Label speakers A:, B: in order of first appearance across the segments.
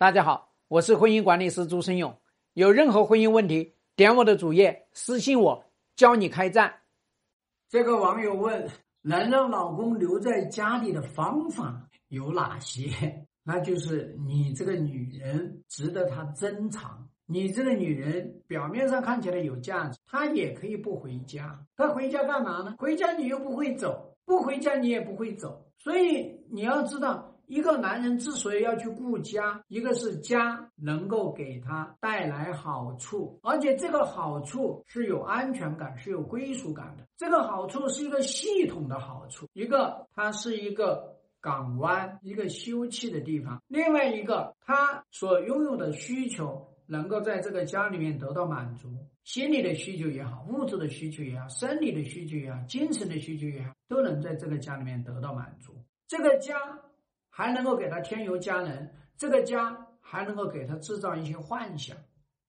A: 大家好，我是婚姻管理师朱生勇。有任何婚姻问题，点我的主页私信我，教你开战。
B: 这个网友问：能让老公留在家里的方法有哪些？那就是你这个女人值得他珍藏。你这个女人表面上看起来有价值，她也可以不回家。她回家干嘛呢？回家你又不会走，不回家你也不会走。所以你要知道。一个男人之所以要去顾家，一个是家能够给他带来好处，而且这个好处是有安全感、是有归属感的。这个好处是一个系统的好处，一个它是一个港湾，一个休憩的地方；另外一个，他所拥有的需求能够在这个家里面得到满足，心理的需求也好，物质的需求也好，生理的需求也好，精神的需求也好，都能在这个家里面得到满足。这个家。还能够给他添油加能，这个家还能够给他制造一些幻想，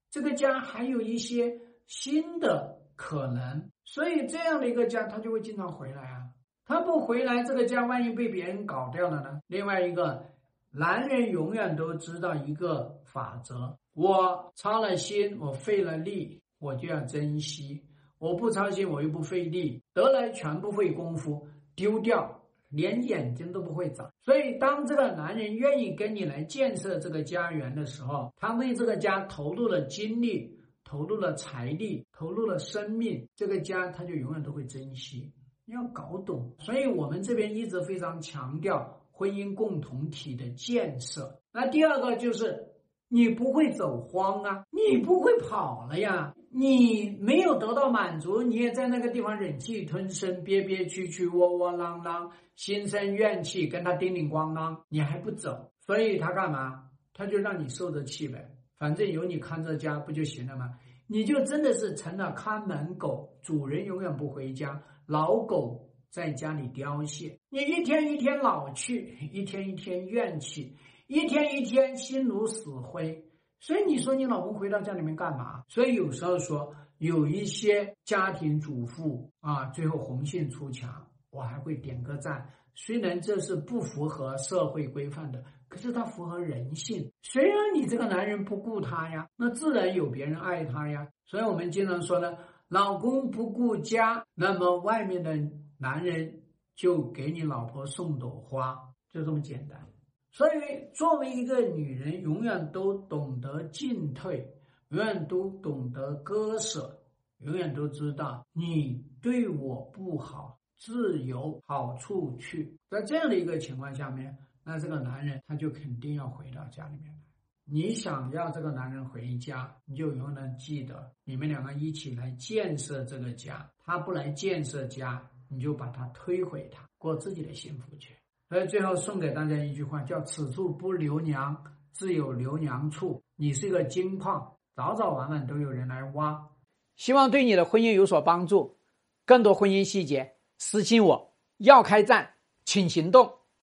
B: 这个家还有一些新的可能，所以这样的一个家他就会经常回来啊。他不回来，这个家万一被别人搞掉了呢？另外一个，男人永远都知道一个法则：我操了心，我费了力，我就要珍惜；我不操心，我又不费力，得来全不费功夫，丢掉。连眼睛都不会眨，所以当这个男人愿意跟你来建设这个家园的时候，他为这个家投入了精力、投入了财力、投入了生命，这个家他就永远都会珍惜。你要搞懂，所以我们这边一直非常强调婚姻共同体的建设。那第二个就是你不会走荒啊，你不会跑了呀。你没有得到满足，你也在那个地方忍气吞声、憋憋屈屈、窝窝囊囊，心生怨气，跟他叮叮咣啷，你还不走，所以他干嘛？他就让你受着气呗，反正有你看着家不就行了吗？你就真的是成了看门狗，主人永远不回家，老狗在家里凋谢，你一天一天老去，一天一天怨气，一天一天心如死灰。所以你说你老公回到家里面干嘛？所以有时候说有一些家庭主妇啊，最后红杏出墙，我还会点个赞。虽然这是不符合社会规范的，可是它符合人性。虽然你这个男人不顾他呀，那自然有别人爱他呀。所以我们经常说呢，老公不顾家，那么外面的男人就给你老婆送朵花，就这么简单。所以，作为一个女人，永远都懂得进退，永远都懂得割舍，永远都知道你对我不好，自有好处去。在这样的一个情况下面，那这个男人他就肯定要回到家里面来。你想要这个男人回家，你就永远记得，你们两个一起来建设这个家。他不来建设家，你就把他推回他，过自己的幸福去。所以最后送给大家一句话，叫“此处不留娘，自有留娘处”。你是一个金矿，早早晚晚都有人来挖。
A: 希望对你的婚姻有所帮助。更多婚姻细节，私信我。要开战，请行动。